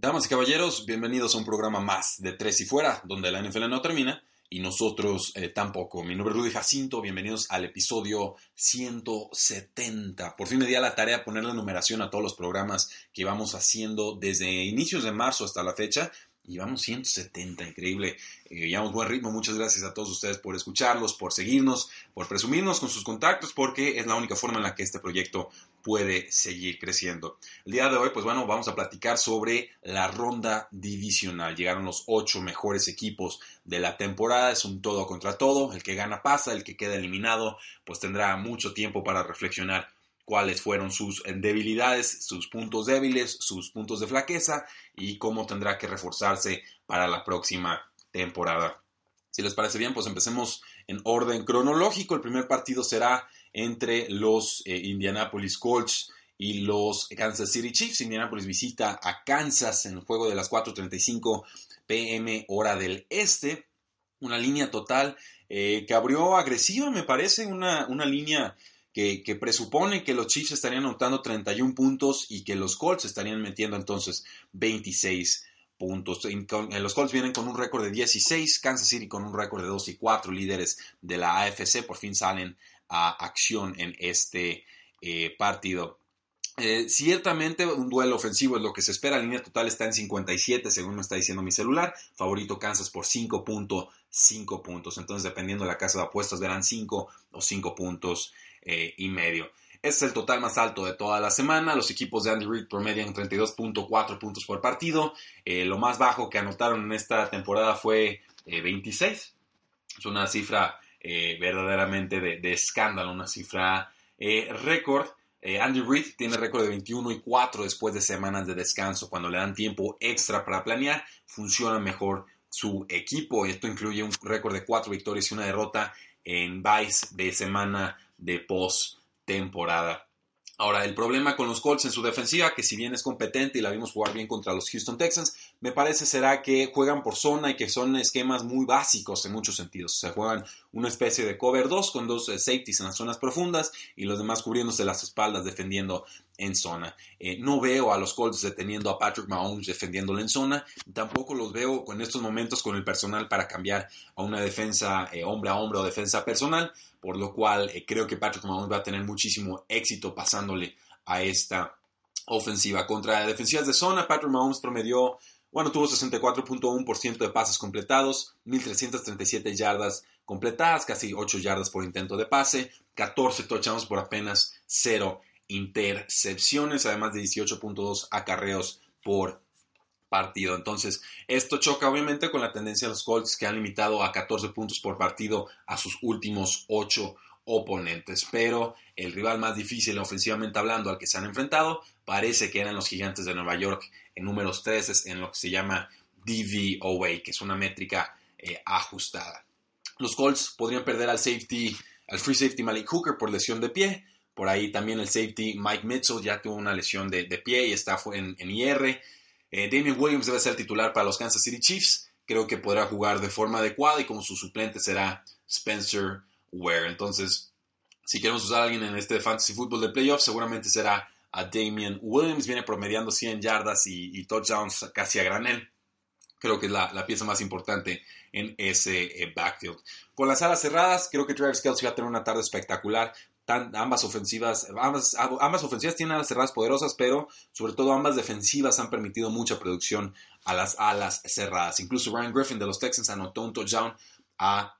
Damas y caballeros, bienvenidos a un programa más de Tres y Fuera, donde la NFL no termina y nosotros eh, tampoco. Mi nombre es Rudy Jacinto, bienvenidos al episodio 170. Por fin me di la tarea de ponerle numeración a todos los programas que vamos haciendo desde inicios de marzo hasta la fecha y vamos 170, increíble. Eh, llevamos buen ritmo. Muchas gracias a todos ustedes por escucharlos, por seguirnos, por presumirnos con sus contactos, porque es la única forma en la que este proyecto puede seguir creciendo. El día de hoy, pues bueno, vamos a platicar sobre la ronda divisional. Llegaron los ocho mejores equipos de la temporada. Es un todo contra todo. El que gana pasa, el que queda eliminado, pues tendrá mucho tiempo para reflexionar cuáles fueron sus debilidades, sus puntos débiles, sus puntos de flaqueza y cómo tendrá que reforzarse para la próxima temporada. Si les parece bien, pues empecemos en orden cronológico. El primer partido será entre los eh, Indianapolis Colts y los Kansas City Chiefs. Indianapolis visita a Kansas en el juego de las 4.35 pm hora del este. Una línea total eh, que abrió agresiva, me parece, una, una línea que, presupone que los Chiefs estarían anotando 31 puntos y que los Colts estarían metiendo entonces 26 puntos. los Colts vienen con un récord de 16, Kansas City con un récord de 2 y 4, líderes de la AFC por fin salen a acción en este eh, partido. Eh, ciertamente un duelo ofensivo es lo que se espera. La línea total está en 57, según me está diciendo mi celular. Favorito Kansas por 5.5 puntos. Entonces, dependiendo de la casa de apuestas, verán 5 o 5 puntos eh, y medio. Este es el total más alto de toda la semana. Los equipos de Andy Reid promedian 32.4 puntos por partido. Lo más bajo que anotaron en esta temporada fue 26. Eh, es una cifra verdaderamente de, escándalo, una cifra récord. Andy Reid tiene récord de 21 y 4 después de semanas de descanso. Cuando le dan tiempo extra para planear, funciona mejor su equipo. Esto incluye un récord de 4 victorias y una derrota en Vice de semana de post-temporada. Ahora, el problema con los Colts en su defensiva, que si bien es competente y la vimos jugar bien contra los Houston Texans, me parece será que juegan por zona y que son esquemas muy básicos en muchos sentidos. Se juegan una especie de cover 2 con dos eh, safeties en las zonas profundas y los demás cubriéndose las espaldas defendiendo en zona. Eh, no veo a los Colts deteniendo a Patrick Mahomes defendiéndolo en zona. Tampoco los veo en estos momentos con el personal para cambiar a una defensa eh, hombre a hombre o defensa personal por lo cual eh, creo que Patrick Mahomes va a tener muchísimo éxito pasándole a esta ofensiva. Contra defensivas de zona, Patrick Mahomes promedió, bueno, tuvo 64.1% de pases completados, 1.337 yardas completadas, casi 8 yardas por intento de pase, 14 touchdowns por apenas 0 intercepciones, además de 18.2 acarreos por partido. Entonces, esto choca obviamente con la tendencia de los Colts que han limitado a 14 puntos por partido a sus últimos 8 oponentes. Pero el rival más difícil ofensivamente hablando al que se han enfrentado parece que eran los gigantes de Nueva York en números 3 en lo que se llama DVOA, que es una métrica eh, ajustada. Los Colts podrían perder al safety, al free safety Malik Hooker por lesión de pie. Por ahí también el safety Mike Mitchell ya tuvo una lesión de, pie y está en, en IR. Eh, Damian Williams debe ser titular para los Kansas City Chiefs. Creo que podrá jugar de forma adecuada y como su suplente será Spencer Ware. Entonces, si queremos usar a alguien en este fantasy football de playoffs, seguramente será a Damian Williams. Viene promediando 100 yardas y, touchdowns casi a granel. Creo que es la, pieza más importante en ese eh, backfield. Con las alas cerradas, creo que Travis Kelsey va a tener una tarde espectacular ambas ofensivas, ambas, ambas ofensivas tienen alas cerradas poderosas, pero sobre todo ambas defensivas han permitido mucha producción a las alas cerradas. Incluso Ryan Griffin de los Texans anotó un touchdown a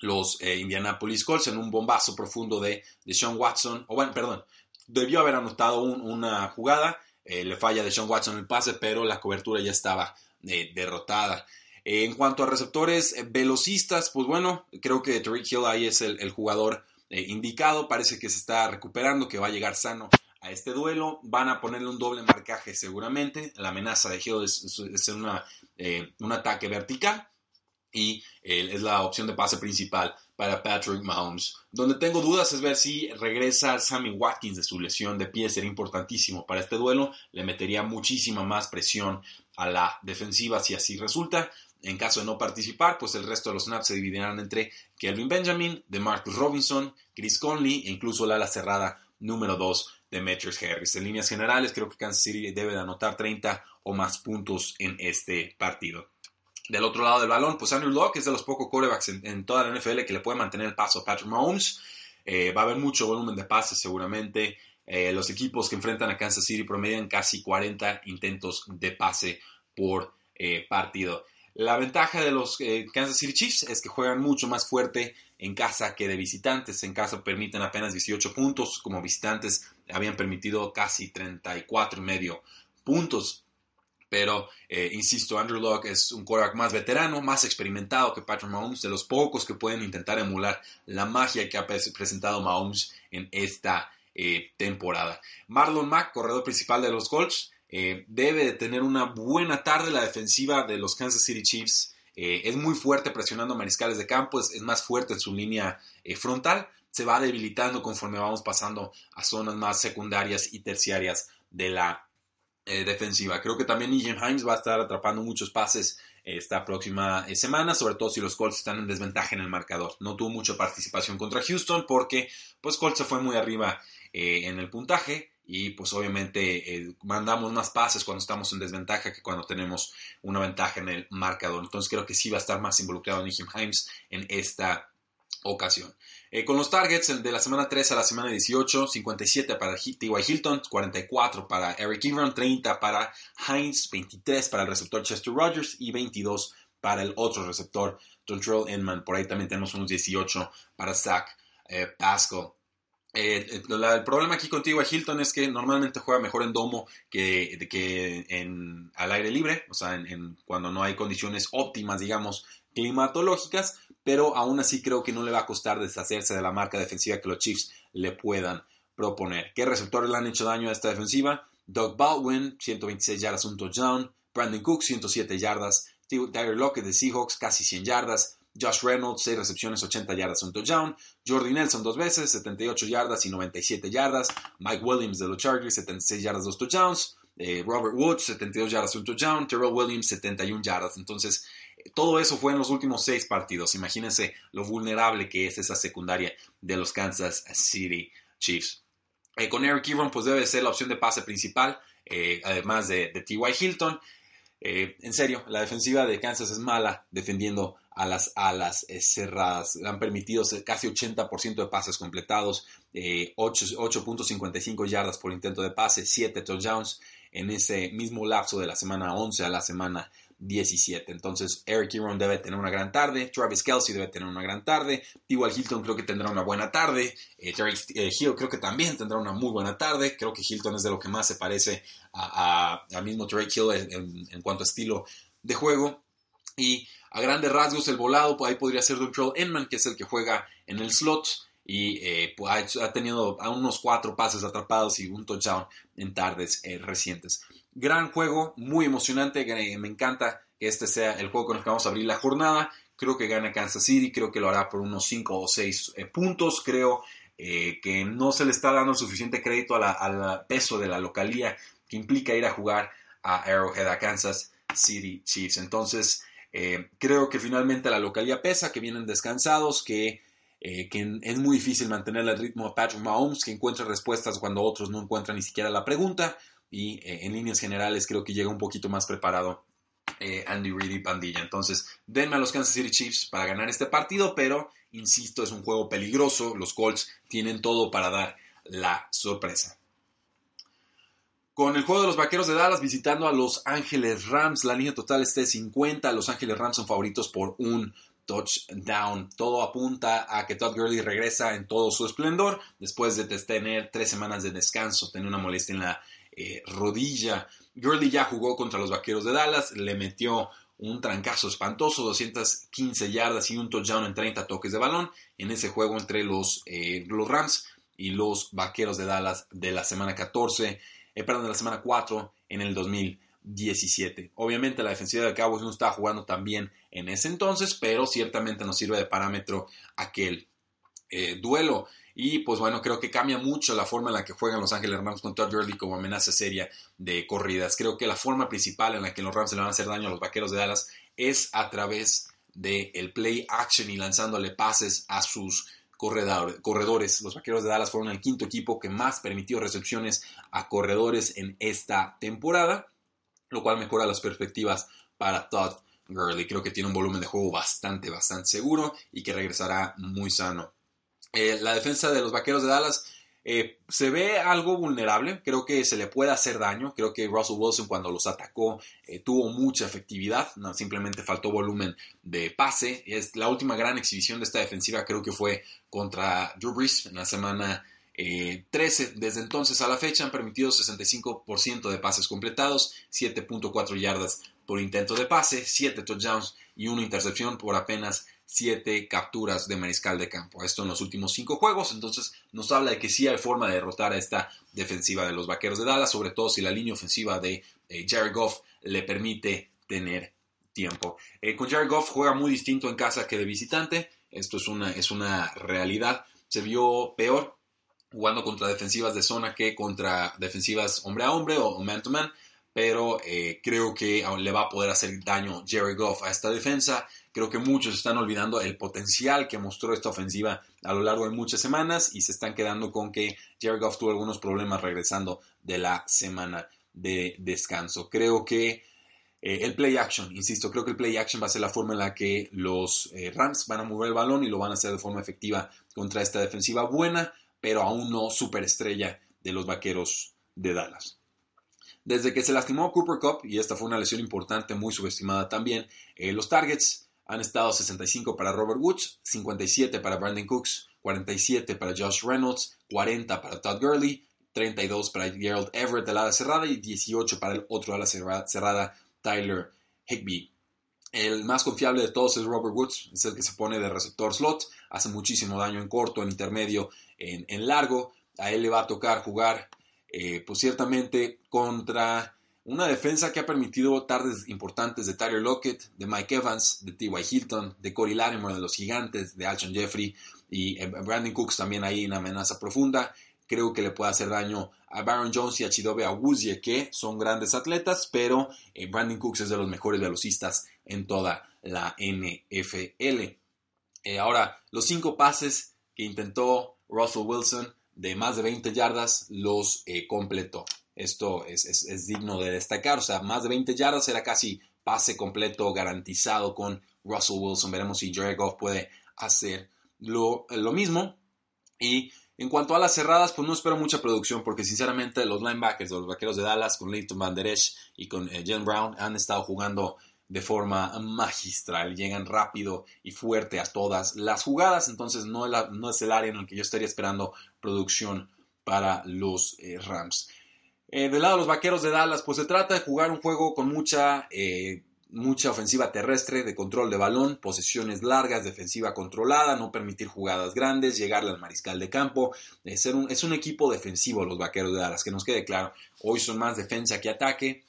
los eh, Indianapolis Colts en un bombazo profundo de, de Sean Watson, o bueno, perdón, debió haber anotado una jugada, eh, le falla de Sean Watson el pase, pero la cobertura ya estaba eh, derrotada. en cuanto a receptores velocistas, pues bueno, creo que Tariq Hill ahí es el jugador indicado, parece que se está recuperando, que va a llegar sano a este duelo. Van a ponerle un doble marcaje seguramente. La amenaza de Hill es, un ataque vertical y es la opción de pase principal para Patrick Mahomes. Donde tengo dudas es ver si regresa Sammy Watkins de su lesión de pie, sería importantísimo para este duelo, le metería muchísima más presión a la defensiva si así resulta. En caso de no participar, pues el resto de los snaps se dividirán entre Kelvin Benjamin, DeMarcus Robinson, Chris Conley e incluso la ala cerrada número 2 de Demetrius Harris. En líneas generales, creo que Kansas City debe de anotar 30 o más puntos en este partido. Del otro lado del balón, pues Andrew Locke es de los pocos quarterbacks en, toda la NFL que le puede mantener el paso a Patrick Mahomes. Eh, va a haber mucho volumen de pases seguramente. Eh, los equipos que enfrentan a Kansas City promedian casi 40 intentos de pase por eh, partido. La ventaja de los Kansas City Chiefs es que juegan mucho más fuerte en casa que de visitantes. En casa permiten apenas 18 puntos, como visitantes habían permitido casi 34 y medio puntos. Pero, eh, insisto, Andrew Locke es un quarterback más veterano, más experimentado que Patrick Mahomes, de los pocos que pueden intentar emular la magia que ha presentado Mahomes en esta eh, temporada. Marlon Mack, corredor principal de los Colts, eh, debe de tener una buena tarde. La defensiva de los Kansas City Chiefs es muy fuerte presionando mariscales de campo, es, más fuerte en su línea frontal. Se va debilitando conforme vamos pasando a zonas más secundarias y terciarias de la eh, defensiva. Creo que también Nigel Himes va a estar atrapando muchos pases esta próxima eh, semana, sobre todo si los Colts están en desventaja en el marcador. No tuvo mucha participación contra Houston porque pues Colts se fue muy arriba eh, en el puntaje y pues obviamente mandamos más pases cuando estamos en desventaja que cuando tenemos una ventaja en el marcador. Entonces creo que sí va a estar más involucrado Nigel Himes en esta ocasión. Eh, con los targets de la semana 3 a la semana 18, 57 para T.Y. Hilton, 44 para Eric Ebron, 30 para Heinz, 23 para el receptor Chester Rogers y 22 para el otro receptor Dontrell Inman. Por ahí también tenemos unos 18 para Zach eh, Pascal. Eh, el problema aquí contigo Hilton es que normalmente juega mejor en domo que, que en, al aire libre, o sea, en, cuando no hay condiciones óptimas, digamos, climatológicas, pero aún así creo que no le va a costar deshacerse de la marca defensiva que los Chiefs le puedan proponer. ¿Qué receptores le han hecho daño a esta defensiva? Doug Baldwin, 126 yardas, un touchdown. Brandon Cook, 107 yardas. Tyler Lockett de Seahawks, casi 100 yardas. Josh Reynolds, 6 recepciones, 80 yardas, un touchdown. Jordi Nelson, dos veces, 78 yardas y 97 yardas. Mike Williams de los Chargers, 76 yardas, dos touchdowns. Eh, Robert Woods, 72 yardas, un touchdown. Terrell Williams, 71 yardas. Entonces, todo eso fue en los últimos seis partidos. Imagínense lo vulnerable que es esa secundaria de los Kansas City Chiefs. Eh, con Eric Ebron, pues debe ser la opción de pase principal, eh, además de, T.Y. Hilton. Eh, en serio, la defensiva de Kansas es mala defendiendo a las alas cerradas. Han permitido casi 80% de pases completados, 8.55 yardas por intento de pase, 7 touchdowns en ese mismo lapso de la semana 11 a la semana 17. Entonces, Eric Ebron debe tener una gran tarde, Travis Kelsey debe tener una gran tarde, Igual Hilton creo que tendrá una buena tarde, eh, eh, Hill creo que también tendrá una muy buena tarde. Creo que Hilton es de lo que más se parece a, mismo Drake Hill en, cuanto a estilo de juego. Y a grandes rasgos, el volado, pues ahí podría ser Dontrell Inman, que es el que juega en el slot y eh, pues ha, tenido a unos cuatro pases atrapados y un touchdown en tardes recientes. Gran juego, muy emocionante. Me encanta que este sea el juego con el que vamos a abrir la jornada. Creo que gana Kansas City, creo que lo hará por unos 5 o 6 eh, puntos. Creo eh, que no se le está dando suficiente crédito al peso de la localía que implica ir a jugar a Arrowhead, a Kansas City Chiefs. Entonces, eh, creo que finalmente la localía pesa, que vienen descansados, que, que es muy difícil mantener el ritmo a Patrick Mahomes, que encuentra respuestas cuando otros no encuentran ni siquiera la pregunta y eh, en líneas generales creo que llega un poquito más preparado eh, Andy Reid y Pandilla. Entonces, denme a los Kansas City Chiefs para ganar este partido, pero insisto, es un juego peligroso. Los Colts tienen todo para dar la sorpresa. Con el juego de los Vaqueros de Dallas visitando a Los Ángeles Rams, la línea total está de 50. Los Ángeles Rams son favoritos por un touchdown. Todo apunta a que Todd Gurley regresa en todo su esplendor después de tener tres semanas de descanso, tener una molestia en la eh, rodilla. Gurley ya jugó contra los Vaqueros de Dallas, le metió un trancazo espantoso, 215 yardas y un touchdown en 30 toques de balón en ese juego entre los, eh, los Rams y los Vaqueros de Dallas de la semana 14, eh, perdón, de la semana 4 en el 2017. Obviamente la defensiva de Cowboys no estaba jugando tan bien en ese entonces, pero ciertamente nos sirve de parámetro aquel eh, duelo. Y pues bueno, creo que cambia mucho la forma en la que juegan los Ángeles Rams con Todd Gurley como amenaza seria de corridas. Creo que la forma principal en la que los Rams le van a hacer daño a los Vaqueros de Dallas es a través del play action y lanzándole pases a sus corredores. Los Vaqueros de Dallas fueron el quinto equipo que más permitió recepciones a corredores en esta temporada, lo cual mejora las perspectivas para Todd Gurley. Creo que tiene un volumen de juego bastante, bastante seguro y que regresará muy sano eh, la defensa de los Vaqueros de Dallas eh, se ve algo vulnerable, creo que se le puede hacer daño, creo que Russell Wilson cuando los atacó eh, tuvo mucha efectividad, simplemente faltó volumen de pase, es la última gran exhibición de esta defensiva creo que fue contra Drew Brees en la semana 13, desde entonces a la fecha han permitido 65% de pases completados, 7.4 yardas por intento de pase, 7 touchdowns y una intercepción por apenas siete capturas de mariscal de campo. Esto en los últimos cinco juegos. Entonces nos habla de que sí hay forma de derrotar a esta defensiva de los Vaqueros de Dallas, sobre todo si la línea ofensiva de eh, Jared Goff le permite tener tiempo. Eh, con Jared Goff juega muy distinto en casa que de visitante. Esto es una, es una realidad. Se vio peor jugando contra defensivas de zona que contra defensivas hombre a hombre o man to man. Pero eh, creo que le va a poder hacer daño Jared Goff a esta defensa. Creo que muchos están olvidando el potencial que mostró esta ofensiva a lo largo de muchas semanas y se están quedando con que Jared Goff tuvo algunos problemas regresando de la semana de descanso. Creo que eh, el play action, insisto, creo que el play action va a ser la forma en la que los eh, Rams van a mover el balón y lo van a hacer de forma efectiva contra esta defensiva buena, pero aún no superestrella de los vaqueros de Dallas. Desde que se lastimó Cooper Cup, y esta fue una lesión importante, muy subestimada también, eh, los targets han estado 65 para Robert Woods, 57 para Brandon Cooks, 47 para Josh Reynolds, 40 para Todd Gurley, 32 para Gerald Everett del ala cerrada y 18 para el otro ala cerrada, Tyler Higby. El más confiable de todos es Robert Woods, es el que se pone de receptor slot, hace muchísimo daño en corto, en intermedio, en, largo. A él le va a tocar jugar, eh, pues ciertamente contra una defensa que ha permitido tardes importantes de Tyler Lockett, de Mike Evans, de T.Y. Hilton, de Corey Latimer, de los Gigantes, de Alshon Jeffrey y eh, Brandon Cooks también ahí en amenaza profunda. Creo que le puede hacer daño a Baron Jones y a Chidobe Awuzie, que son grandes atletas, pero eh, Brandon Cooks es de los mejores velocistas en toda la NFL. Ahora, los cinco pases que intentó Russell Wilson de más de 20 yardas los completó. Esto es, digno de destacar. O sea, más de 20 yardas era casi pase completo garantizado con Russell Wilson. Veremos si Jared Goff puede hacer lo, mismo. Y en cuanto a las cerradas, pues no espero mucha producción porque sinceramente los linebackers los vaqueros de Dallas con Leighton Van Der Esch y con eh, Jen Brown han estado jugando de forma magistral, llegan rápido y fuerte a todas las jugadas, entonces no, no es el área en el que yo estaría esperando producción para los eh, Rams. Eh, del lado de los vaqueros de Dallas, pues se trata de jugar un juego con mucha, eh, mucha ofensiva terrestre, de control de balón, posesiones largas, defensiva controlada, no permitir jugadas grandes, llegarle al mariscal de campo. un, es un equipo defensivo los vaqueros de Dallas, que nos quede claro. Hoy son más defensa que ataque,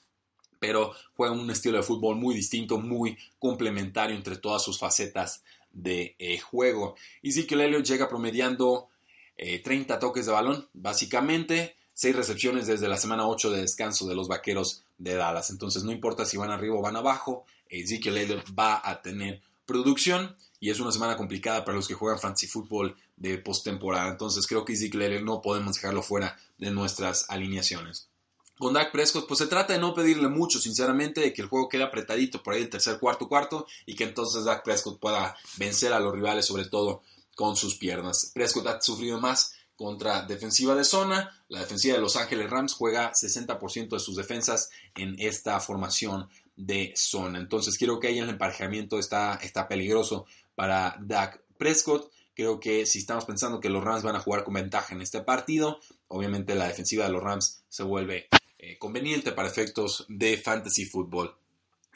pero juegan un estilo de fútbol muy distinto, muy complementario entre todas sus facetas de eh, juego. Y Elliott llega promediando 30 toques de balón, básicamente seis recepciones desde la semana 8 de descanso de los vaqueros de Dallas. Entonces, no importa si van arriba o van abajo, Ezekiel Elliott va a tener producción y es una semana complicada para los que juegan fantasy football de postemporada. Entonces, creo que Ezekiel Elliott no podemos dejarlo fuera de nuestras alineaciones. Con Dak Prescott, pues se trata de no pedirle mucho, sinceramente, de que el juego quede apretadito por ahí el tercer, cuarto, cuarto y que entonces Dak Prescott pueda vencer a los rivales, sobre todo con sus piernas. Prescott ha sufrido más contra defensiva de zona. La defensiva de Los Ángeles Rams juega 60% de sus defensas en esta formación de zona. Entonces creo que ahí el emparejamiento está, está peligroso para Dak Prescott. Creo que si estamos pensando que los Rams van a jugar con ventaja en este partido, obviamente la defensiva de los Rams se vuelve eh, conveniente para efectos de fantasy football.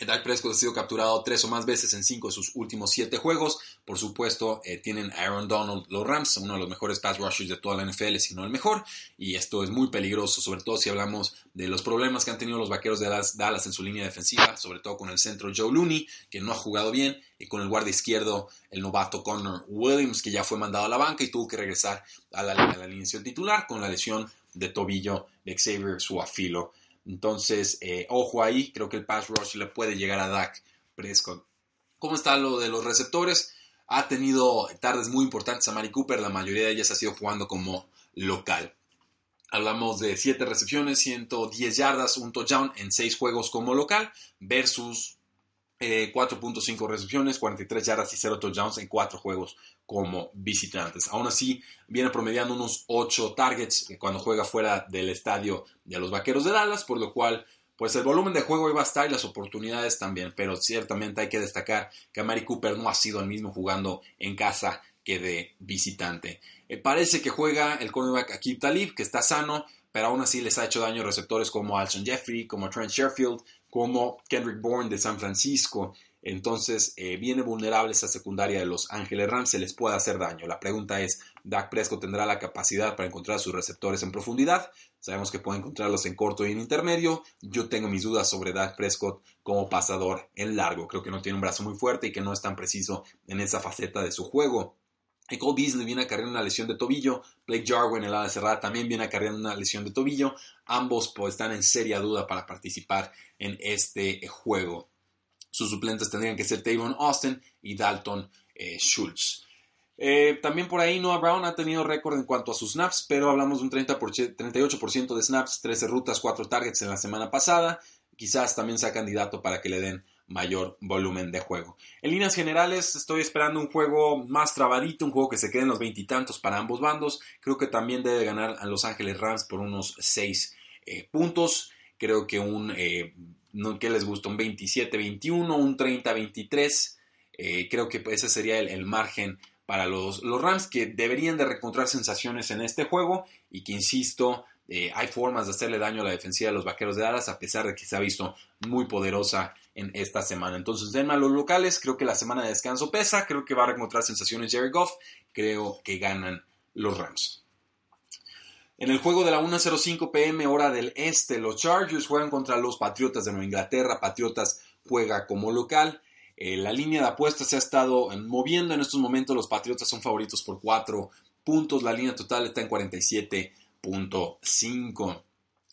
Dak Prescott ha sido capturado tres o más veces en cinco de sus últimos siete juegos. Por supuesto, eh, tienen a Aaron Donald, los Rams, uno de los mejores pass rushers de toda la NFL, si no el mejor. Y esto es muy peligroso, sobre todo si hablamos de los problemas que han tenido los vaqueros de Dallas, en su línea defensiva, sobre todo con el centro Joe Looney, que no ha jugado bien, y con el guardia izquierdo, el novato Connor Williams, que ya fue mandado a la banca y tuvo que regresar a la, a la alineación titular con la lesión de tobillo de Xavier Suafilo. Entonces, eh, ojo ahí, creo que el pass rush le puede llegar a Dak Prescott. ¿Cómo está lo de los receptores? Ha tenido tardes muy importantes a Mari Cooper, la mayoría de ellas ha sido jugando como local. Hablamos de 7 recepciones, 110 yardas, un touchdown en 6 juegos como local versus 4.5 eh, recepciones, 43 yardas y 0 touchdowns en 4 juegos como visitantes. Aún así, viene promediando unos 8 targets cuando juega fuera del estadio de los Vaqueros de Dallas, por lo cual, pues el volumen de juego iba a estar y las oportunidades también, pero ciertamente hay que destacar que Mari Cooper no ha sido el mismo jugando en casa que de visitante. Eh, parece que juega el cornerback Akib Talib, que está sano, pero aún así les ha hecho daño receptores como Alshon Jeffrey, como Trent Sherfield, como Kendrick Bourne de San Francisco. Entonces eh, viene vulnerable esa secundaria de los Ángeles Rams, se les puede hacer daño. La pregunta es, ¿Dak Prescott tendrá la capacidad para encontrar sus receptores en profundidad? Sabemos que puede encontrarlos en corto y en intermedio. Yo tengo mis dudas sobre Dak Prescott como pasador en largo. Creo que no tiene un brazo muy fuerte y que no es tan preciso en esa faceta de su juego. Cole Beasley viene acarreando una lesión de tobillo. Blake Jarwin, el ala cerrada, también viene acarreando una lesión de tobillo. Ambos pues, están en seria duda para participar en este juego. Sus suplentes tendrían que ser Tavon Austin y Dalton eh, Schultz. Eh, también por ahí Noah Brown ha tenido récord en cuanto a sus snaps, pero hablamos de un 30 38% de snaps, 13 rutas, 4 targets en la semana pasada. Quizás también sea candidato para que le den mayor volumen de juego. En líneas generales, estoy esperando un juego más trabadito, un juego que se quede en los veintitantos para ambos bandos. Creo que también debe ganar a Los Ángeles Rams por unos 6 eh, puntos. Creo que un, eh, ¿qué les gusta? Un 27-21, un 30-23. Eh, creo que ese sería el, margen para los, los, Rams que deberían de encontrar sensaciones en este juego y que, insisto, hay formas de hacerle daño a la defensiva de los Vaqueros de Dallas a pesar de que se ha visto muy poderosa en esta semana. Entonces, denme los locales. Creo que la semana de descanso pesa. Creo que va a encontrar sensaciones Jerry Goff. Creo que ganan los Rams. En el juego de la 1.05 pm hora del este, los Chargers juegan contra los Patriotas de Nueva Inglaterra. Patriotas juega como local. Eh, la línea de apuestas se ha estado moviendo en estos momentos. Los Patriotas son favoritos por 4 puntos. La línea total está en 47.5.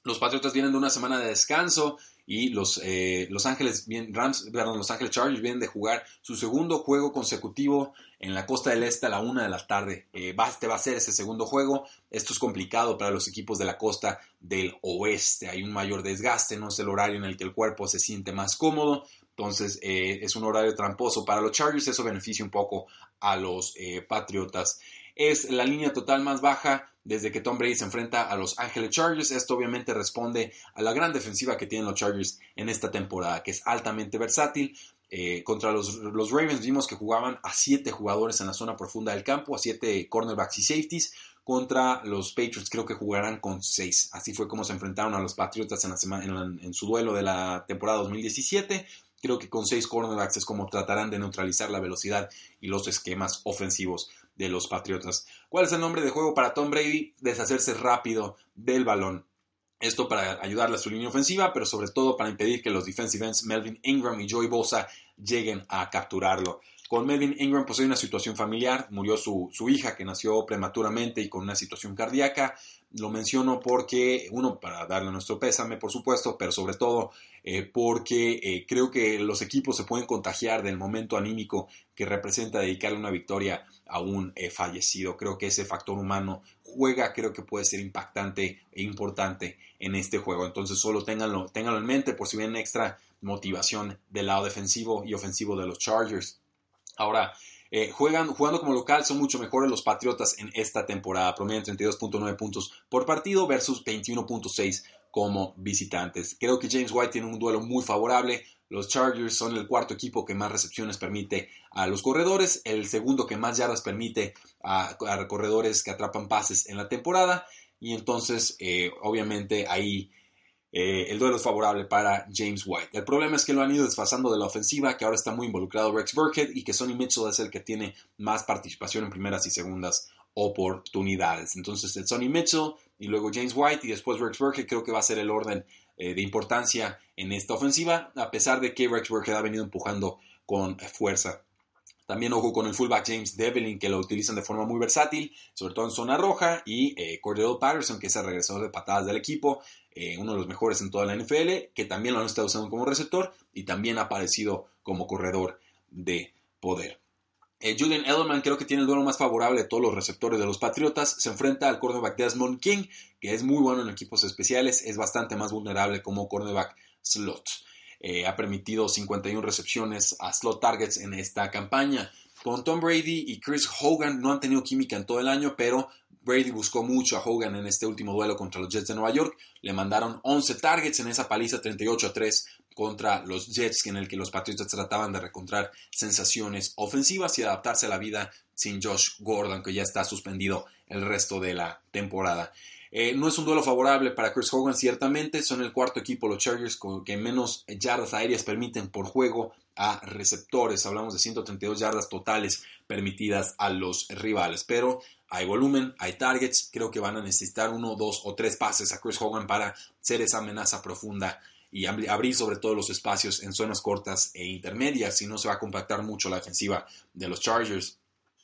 Los Patriotas vienen de una semana de descanso y los, eh, los Ángeles Rams, los Ángeles Chargers vienen de jugar su segundo juego consecutivo en la costa del este a la una de la tarde. Eh, este va a ser ese segundo juego. Esto es complicado para los equipos de la costa del oeste. Hay un mayor desgaste, no es el horario en el que el cuerpo se siente más cómodo. Entonces eh, es un horario tramposo para los Chargers. Eso beneficia un poco a los Patriotas. Es la línea total más baja desde que Tom Brady se enfrenta a los Ángeles Chargers. Esto obviamente responde a la gran defensiva que tienen los Chargers en esta temporada, que es altamente versátil. Eh, contra los, los, Ravens vimos que jugaban a siete jugadores en la zona profunda del campo, a siete cornerbacks y safeties. Contra los Patriots creo que jugarán con seis. Así fue como se enfrentaron a los Patriotas en, la semana, en su duelo de la temporada 2017. Creo que con seis cornerbacks es como tratarán de neutralizar la velocidad y los esquemas ofensivos de los Patriotas. ¿Cuál es el nombre de juego para Tom Brady? Deshacerse rápido del balón. Esto para ayudarle a su línea ofensiva, pero sobre todo para impedir que los defensive ends Melvin Ingram y Joey Bosa lleguen a capturarlo. Con Melvin Ingram pues hay una situación familiar, murió su, su, hija que nació prematuramente y con una situación cardíaca. Lo menciono porque, uno, para darle nuestro pésame, por supuesto, pero sobre todo eh, porque eh, creo que los equipos se pueden contagiar del momento anímico que representa dedicarle una victoria a un eh, fallecido. Creo que ese factor humano juega, creo que puede ser impactante e importante en este juego. Entonces solo ténganlo, ténganlo en mente por si viene extra motivación del lado defensivo y ofensivo de los Chargers. Ahora, eh, juegan, jugando como local son mucho mejores los Patriotas en esta temporada, promedian 32.9 puntos por partido versus 21.6 como visitantes. Creo que James White tiene un duelo muy favorable. Los Chargers son el cuarto equipo que más recepciones permite a los corredores, el segundo que más yardas permite a, corredores que atrapan pases en la temporada. Y entonces, eh, obviamente, ahí eh, el duelo es favorable para James White. El problema es que lo han ido desfasando de la ofensiva, que ahora está muy involucrado Rex Burkhead y que Sonny Mitchell es el que tiene más participación en primeras y segundas oportunidades. Entonces el Sonny Mitchell y luego James White y después Rex Burkhead creo que va a ser el orden eh, de importancia en esta ofensiva, a pesar de que Rex Burkhead ha venido empujando con fuerza. También ojo con el fullback James Devlin, que lo utilizan de forma muy versátil, sobre todo en zona roja, y eh, Cordero Patterson, que es el regresador de patadas del equipo, eh, uno de los mejores en toda la NFL, que también lo han estado usando como receptor y también ha aparecido como corredor de poder. Eh, Julian Edelman creo que tiene el duelo más favorable de todos los receptores de los Patriotas. Se enfrenta al cornerback Desmond King, que es muy bueno en equipos especiales, es bastante más vulnerable como cornerback slot. Eh, ha permitido 51 recepciones a slot targets en esta campaña. Con Tom Brady y Chris Hogan no han tenido química en todo el año, pero Brady buscó mucho a Hogan en este último duelo contra los Jets de Nueva York. Le mandaron 11 targets en esa paliza 38 a 3 contra los Jets, en el que los Patriotas trataban de recontrar sensaciones ofensivas y adaptarse a la vida sin Josh Gordon, que ya está suspendido el resto de la temporada. Eh, no es un duelo favorable para Chris Hogan, ciertamente. Son el cuarto equipo, los Chargers, que menos yardas aéreas permiten por juego a receptores. Hablamos de 132 yardas totales permitidas a los rivales. Pero hay volumen, hay targets. Creo que van a necesitar uno, dos o tres pases a Chris Hogan para ser esa amenaza profunda y abrir sobre todo los espacios en zonas cortas e intermedias. Si no, se va a compactar mucho la defensiva de los Chargers.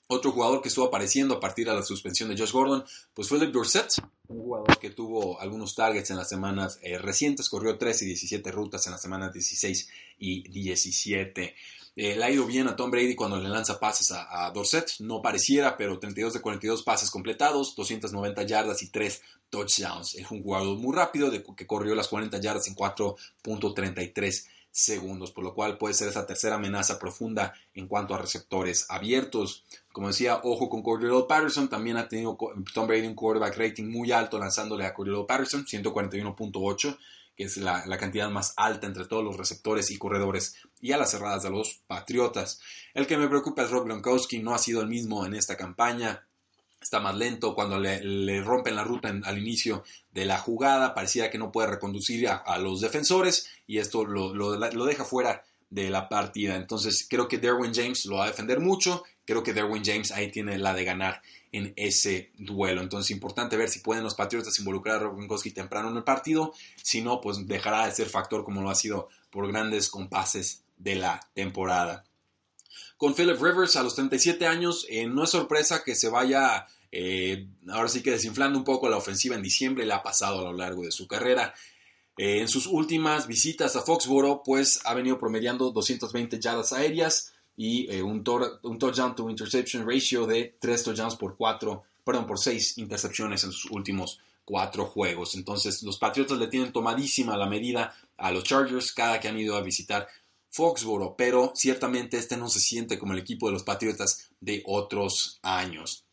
Otro jugador que estuvo apareciendo a partir de la suspensión de Josh Gordon, pues fue el Dorset, un jugador que tuvo algunos targets en las semanas eh, recientes, corrió 13 y 17 rutas en las semanas 16 y 17. Eh, le ha ido bien a Tom Brady cuando le lanza pases a, Dorset, no pareciera, pero 32 de 42 pases completados, 290 yardas y 3 touchdowns. Es un jugador muy rápido de, que corrió las 40 yardas en 4.33 segundos, por lo cual puede ser esa tercera amenaza profunda en cuanto a receptores abiertos. Como decía, ojo con Cordero Patterson, también ha tenido Tom Brady un quarterback rating muy alto lanzándole a Cordero Patterson, 141.8, que es la, la, cantidad más alta entre todos los receptores y corredores y a las cerradas de los Patriotas. El que me preocupa es Rob Gronkowski, no ha sido el mismo en esta campaña, está más lento, cuando le, rompen la ruta al inicio de la jugada, parecía que no puede reconducir a, los defensores y esto lo, deja fuera de la partida. Entonces creo que Derwin James lo va a defender mucho, creo que Derwin James ahí tiene la de ganar en ese duelo. Entonces importante ver si pueden los Patriotas involucrar a Gronkowski temprano en el partido, si no, pues dejará de ser factor como lo ha sido por grandes compases de la temporada con Philip Rivers a los 37 años. Eh, no es sorpresa que se vaya, eh, ahora sí que desinflando un poco la ofensiva en diciembre, le ha pasado a lo largo de su carrera. Eh, en sus últimas visitas a Foxboro, pues ha venido promediando 220 yardas aéreas y un, un, touchdown to interception ratio de 3 touchdowns por 4, perdón, por 6 intercepciones en sus últimos 4 juegos. Entonces, los Patriotas le tienen tomadísima la medida a los Chargers cada que han ido a visitar Foxboro, pero ciertamente este no se siente como el equipo de los Patriotas de otros años.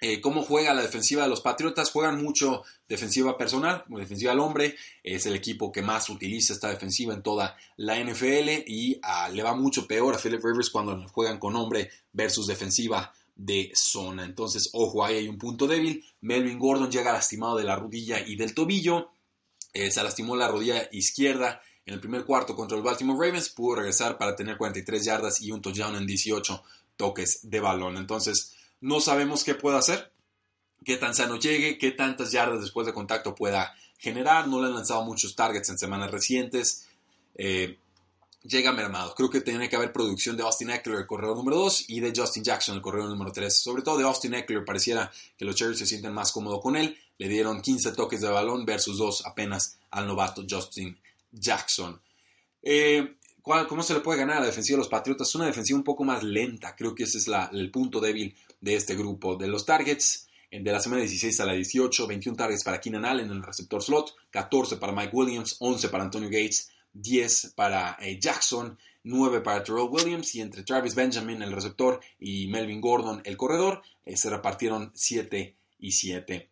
Eh, ¿Cómo juega la defensiva de los Patriotas? Juegan mucho defensiva personal, defensiva al hombre. Es el equipo que más utiliza esta defensiva en toda la NFL y ah, le va mucho peor a Philip Rivers cuando juegan con hombre versus defensiva de zona. Entonces, ojo, ahí hay un punto débil. Melvin Gordon llega lastimado de la rodilla y del tobillo. Eh, se lastimó la rodilla izquierda en el primer cuarto contra los Baltimore Ravens pudo regresar para tener 43 yardas y un touchdown en 18 toques de balón. Entonces, no sabemos qué puede hacer, qué tan sano llegue, qué tantas yardas después de contacto pueda generar. No le han lanzado muchos targets en semanas recientes. Eh, llega mermado. Creo que tiene que haber producción de Austin Eckler, el corredor número 2, y de Justin Jackson, el corredor número 3. Sobre todo de Austin Eckler, pareciera que los Chargers se sienten más cómodos con él. Le dieron 15 toques de balón versus 2 apenas al novato Justin Jackson. Eh, ¿Cómo se le puede ganar a la defensiva de los Patriotas? Es una defensiva un poco más lenta. Creo que ese es el punto débil de este grupo. De los targets, de la semana 16 a la 18, 21 targets para Keenan Allen en el receptor slot, 14 para Mike Williams, 11 para Antonio Gates, 10 para eh, Jackson, 9 para Terrell Williams y entre Travis Benjamin, el receptor, y Melvin Gordon, el corredor, eh, se repartieron 7 y 7.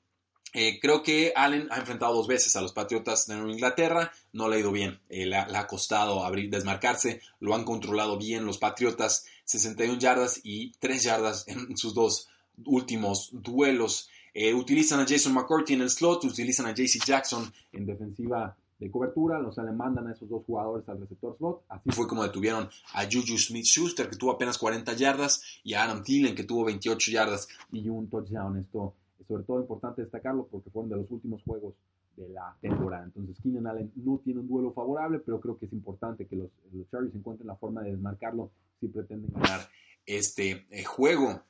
Eh, creo que Allen ha enfrentado dos veces a los Patriotas de Nueva Inglaterra, no le ha ido bien, eh, le, ha, costado abrir, desmarcarse, lo han controlado bien los Patriotas, 61 yardas y 3 yardas en sus dos últimos duelos. Eh, utilizan a Jason McCourty en el slot, utilizan a JC Jackson en defensiva de cobertura, sea, le mandan a esos dos jugadores al receptor slot. Así fue como detuvieron a Juju Smith-Schuster, que tuvo apenas 40 yardas, y a Adam Thielen, que tuvo 28 yardas. Y un touchdown. Esto es sobre todo importante destacarlo porque fueron de los últimos juegos de la temporada. Entonces, Keenan Allen no tiene un duelo favorable, pero creo que es importante que los, los Chargers encuentren la forma de desmarcarlo si pretenden ganar este eh, juego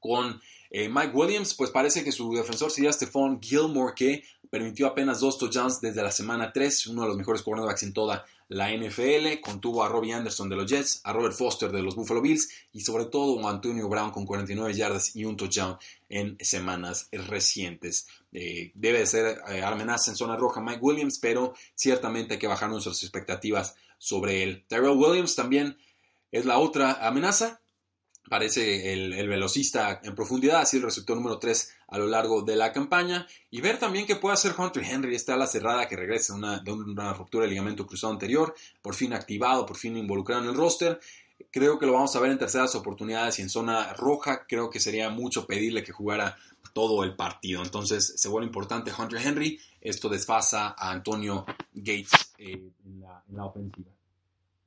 con eh, Mike Williams, pues parece que su defensor sería Stephon Gilmore, que permitió apenas dos touchdowns desde la semana 3, uno de los mejores cornerbacks en toda la NFL, contuvo a Robbie Anderson de los Jets, a Robert Foster de los Buffalo Bills y sobre todo a Antonio Brown con 49 yardas y un touchdown en semanas recientes. Eh, debe de ser eh, amenaza en zona roja Mike Williams, pero ciertamente hay que bajar nuestras expectativas sobre él. Tyrell Williams también es la otra amenaza, parece el, velocista en profundidad, así el receptor número 3 a lo largo de la campaña. Y ver también que puede hacer Hunter Henry, está la cerrada que regresa una, de una ruptura de ligamento cruzado anterior, por fin activado, por fin involucrado en el roster. Creo que lo vamos a ver en terceras oportunidades y en zona roja. Creo que sería mucho pedirle que jugara todo el partido. Entonces se vuelve importante Hunter Henry. Esto desfasa a Antonio Gates eh, en, la, ofensiva.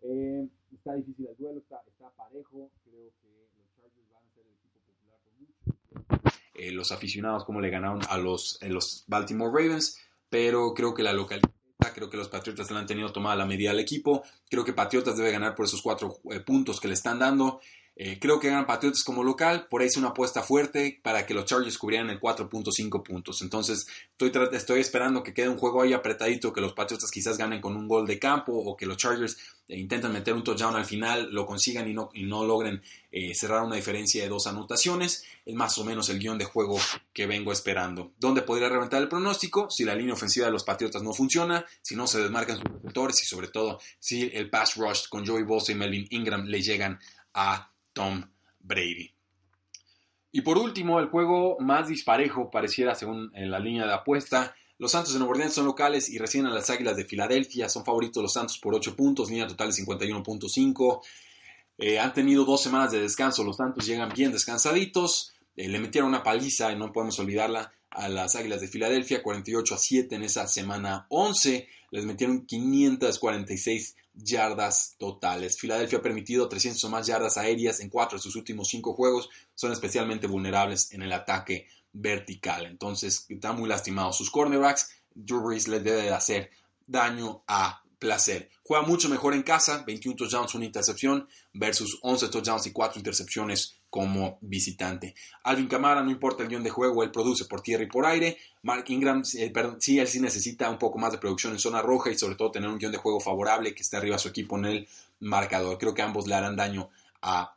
Eh, está difícil el duelo, está, está parejo. Creo que Eh, los aficionados cómo le ganaron a los, eh, los Baltimore Ravens, pero creo que la localidad, creo que los Patriotas le han tenido tomada la medida al equipo, creo que Patriotas debe ganar por esos cuatro eh, puntos que le están dando. Creo que ganan Patriotas como local, por ahí es una apuesta fuerte para que los Chargers cubrieran el 4.5 puntos. Entonces estoy, estoy esperando que quede un juego ahí apretadito, que los Patriotas quizás ganen con un gol de campo o que los Chargers intenten meter un touchdown al final, lo consigan y no, y no logren cerrar una diferencia de dos anotaciones es más o menos el guion de juego que vengo esperando. ¿Dónde podría reventar el pronóstico? Si la línea ofensiva de los Patriotas no funciona, si no se desmarcan sus receptores y sobre todo si el pass rush con Joey Bosa y Melvin Ingram le llegan a Tom Brady. Y por último, el juego más disparejo pareciera según en la línea de apuesta. Los Santos de Nueva Orleans son locales y reciben a las Águilas de Filadelfia. Son favoritos los Santos por 8 puntos, línea total de 51.5. Eh, han tenido dos semanas de descanso. Los Santos llegan bien descansaditos. Eh, le metieron una paliza, y no podemos olvidarla, a las Águilas de Filadelfia, 48 a 7 en esa semana 11. Les metieron 546 yardas totales. Filadelfia ha permitido 300 o más yardas aéreas en cuatro de sus últimos cinco juegos. Son especialmente vulnerables en el ataque vertical. Entonces, están muy lastimados sus cornerbacks. Drew Brees les debe de hacer daño a placer. Juega mucho mejor en casa, 21 touchdowns, una intercepción, versus 11 touchdowns y 4 intercepciones como visitante. Alvin Camara, no importa el guion de juego, él produce por tierra y por aire. Mark Ingram, eh, sí, él sí necesita un poco más de producción en zona roja y sobre todo tener un guion de juego favorable que esté arriba su equipo en el marcador. Creo que ambos le harán daño a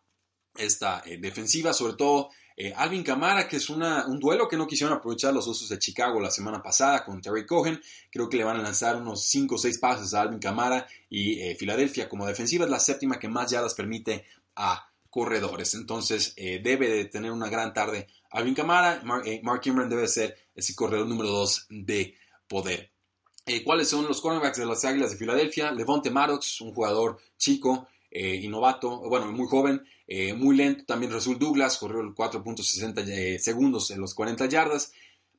esta eh, defensiva, sobre todo eh, Alvin Camara, que es un duelo que no quisieron aprovechar los Osos de Chicago la semana pasada con Terry Cohen. Creo que le van a lanzar unos 5 o 6 pases a Alvin Camara y Filadelfia como defensiva es la séptima que más yardas permite a corredores. Entonces eh, debe de tener una gran tarde Alvin Kamara. Eh, Mark, Ingram debe ser ese corredor número 2 de poder. Eh, ¿Cuáles son los cornerbacks de las Águilas de Filadelfia? Levante Maddox, un jugador chico y novato, bueno, muy joven, muy lento. También Rasul Douglas corrió 4.60 segundos en los 40 yardas.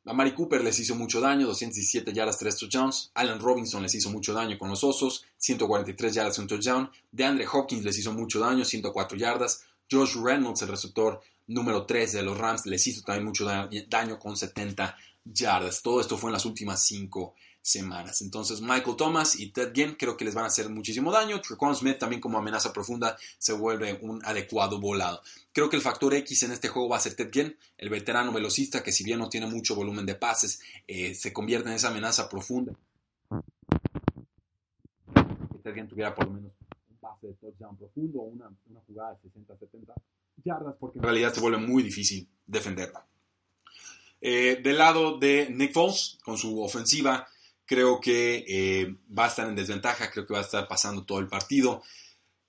A Mari Cooper les hizo mucho daño, 217 yardas, 3 touchdowns. Alan Robinson les hizo mucho daño con los Osos, 143 yardas, un touchdown. DeAndre Hopkins les hizo mucho daño, 104 yardas. Josh Reynolds, el receptor número 3 de los Rams, les hizo también mucho daño con 70 yardas. Todo esto fue en las últimas 5 semanas. Entonces, Michael Thomas y Ted Ginn creo que les van a hacer muchísimo daño. Trequan Smith también como amenaza profunda se vuelve un adecuado volado. Creo que el factor X en este juego va a ser Ted Ginn, el veterano velocista que si bien no tiene mucho volumen de pases, eh, se convierte en esa amenaza profunda. Ted Ginn tuviera por lo menos un pase de touchdown profundo o una, jugada de 60-70 yardas en realidad se vuelve muy difícil defenderla. Eh, del lado de Nick Foles, con su ofensiva, Creo que eh, va a estar en desventaja, creo que va a estar pasando todo el partido.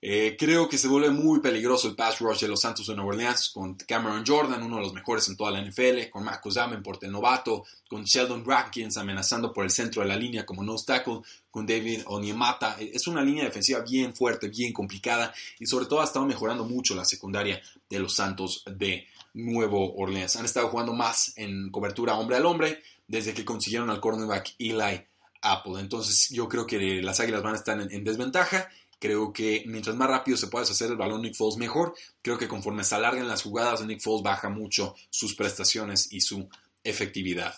Eh, creo que se vuelve muy peligroso el pass rush de los Santos de Nueva Orleans con Cameron Jordan, uno de los mejores en toda la NFL, con Marcus Davenport, el novato, con Sheldon Rankins amenazando por el centro de la línea como no tackle, con David Onyemata. Eh, es una línea defensiva bien fuerte, bien complicada y sobre todo ha estado mejorando mucho la secundaria de los Santos de Nuevo Orleans. Han estado jugando más en cobertura hombre al hombre desde que consiguieron al cornerback Eli Apple. Entonces yo creo que las Águilas van a estar en, desventaja. Creo que mientras más rápido se pueda hacer el balón Nick Foles mejor. Creo que conforme se alarguen las jugadas, Nick Foles baja mucho sus prestaciones y su efectividad.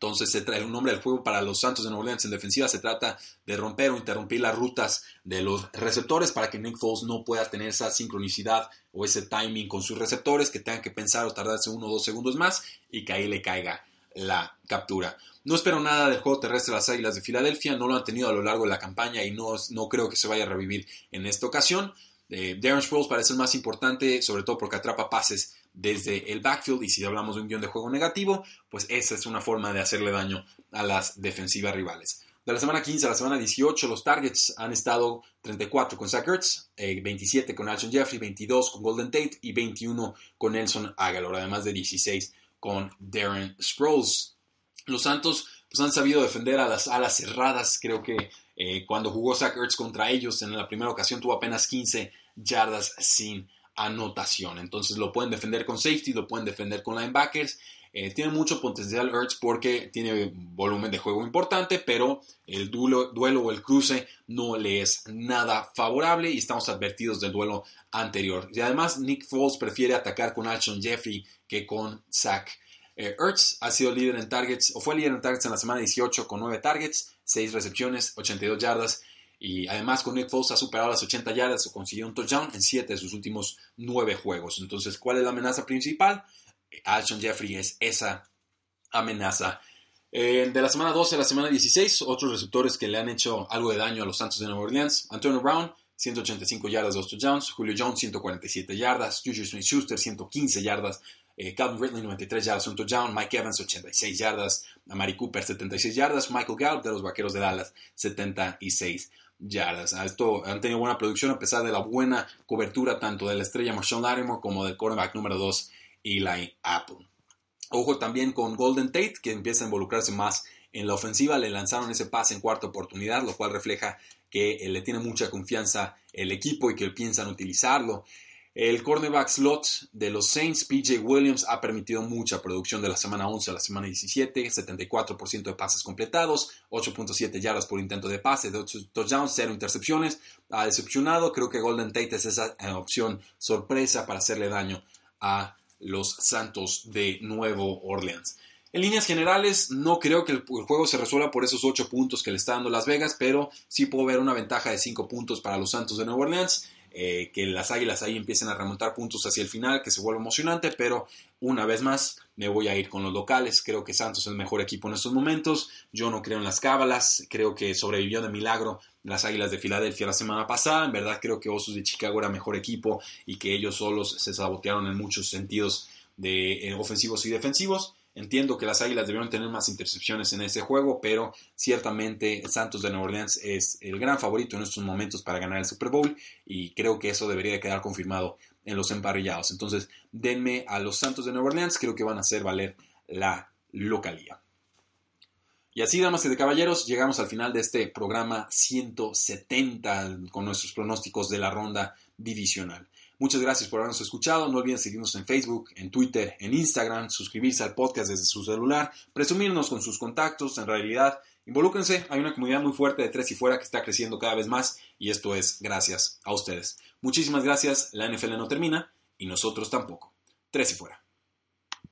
Entonces, se trae un nombre del juego para los Santos de Nueva Orleans en defensiva. Se trata de romper o interrumpir las rutas de los receptores para que Nick Foles no pueda tener esa sincronicidad o ese timing con sus receptores, que tengan que pensar o tardarse uno o dos segundos más y que ahí le caiga la captura. No espero nada del juego terrestre de las Águilas de Filadelfia, no lo han tenido a lo largo de la campaña y no, no creo que se vaya a revivir en esta ocasión. Eh, Darren Sproles parece el más importante, sobre todo porque atrapa pases desde el backfield y si hablamos de un guion de juego negativo, pues esa es una forma de hacerle daño a las defensivas rivales. De la semana 15 a la semana 18, los targets han estado 34 con Zach Ertz, 27 eh, con Alshon Jeffrey, 22 con Golden Tate y 21 con Nelson Aguilar, además de 16 con Darren Sproles. Los Santos pues, han sabido defender a las alas cerradas. Creo que eh, cuando jugó Zach Ertz contra ellos en la primera ocasión tuvo apenas 15 yardas sin anotación. Entonces lo pueden defender con safety, lo pueden defender con linebackers. Eh, tiene mucho potencial Ertz porque tiene volumen de juego importante, pero el duelo, duelo, o el cruce no le es nada favorable y estamos advertidos del duelo anterior. Y además Nick Foles prefiere atacar con Alshon Jeffrey que con Zach. Eh, Ertz ha sido líder en targets o fue líder en targets en la semana 18 con 9 targets, 6 recepciones, 82 yardas y además con Nick Foles ha superado las 80 yardas o consiguió un touchdown en 7 de sus últimos 9 juegos. Entonces, ¿cuál es la amenaza principal? Alshon Jeffrey es esa amenaza. Eh, de la semana 12 a la semana 16, otros receptores que le han hecho algo de daño a los Santos de Nueva Orleans. Antonio Brown, 185 yardas, 2 touchdowns. Julio Jones, 147 yardas. Juju Smith-Schuster, 115 yardas. Eh, Calvin Ridley, 93 yardas, un touchdown. Mike Evans, 86 yardas. Amari Cooper, 76 yardas. Michael Gallup, de los Vaqueros de Dallas, 76 yardas. Esto han tenido buena producción a pesar de la buena cobertura tanto de la estrella Marshawn Lattimore como del cornerback número 2 Eli Apple. Ojo también con Golden Tate que empieza a involucrarse más en la ofensiva. Le lanzaron ese pase en cuarta oportunidad, lo cual refleja que le tiene mucha confianza el equipo y que piensan utilizarlo. El cornerback slot de los Saints, PJ Williams, ha permitido mucha producción de la semana 11 a la semana 17, 74% de pases completados, 8.7 yardas por intento de pase, de 8 touchdowns, 0 intercepciones. Ha decepcionado, creo que Golden Tate es esa eh, opción sorpresa para hacerle daño a los Santos de Nuevo Orleans. En líneas generales, no creo que el juego se resuelva por esos 8 puntos que le está dando Las Vegas, pero sí puedo ver una ventaja de 5 puntos para los Santos de Nueva Orleans eh, que las Águilas ahí empiecen a remontar puntos hacia el final, que se vuelva emocionante, pero una vez más me voy a ir con los locales. Creo que Santos es el mejor equipo en estos momentos. Yo no creo en las cábalas. Creo que sobrevivió de milagro las Águilas de Filadelfia la semana pasada. En verdad creo que Osos de Chicago era mejor equipo y que ellos solos se sabotearon en muchos sentidos de eh, ofensivos y defensivos. Entiendo que las Águilas debieron tener más intercepciones en ese juego, pero ciertamente Santos de Nueva Orleans es el gran favorito en estos momentos para ganar el Super Bowl y creo que eso debería quedar confirmado en los emparrillados. Entonces, denme a los Santos de Nueva Orleans, creo que van a hacer valer la localía. Y así, damas y de caballeros, llegamos al final de este programa 170 con nuestros pronósticos de la ronda divisional. Muchas gracias por habernos escuchado. No olviden seguirnos en Facebook, en Twitter, en Instagram, suscribirse al podcast desde su celular, presumirnos con sus contactos. En realidad, involúquense. Hay una comunidad muy fuerte de tres y fuera que está creciendo cada vez más y esto es gracias a ustedes. Muchísimas gracias. La NFL no termina y nosotros tampoco. Tres y fuera.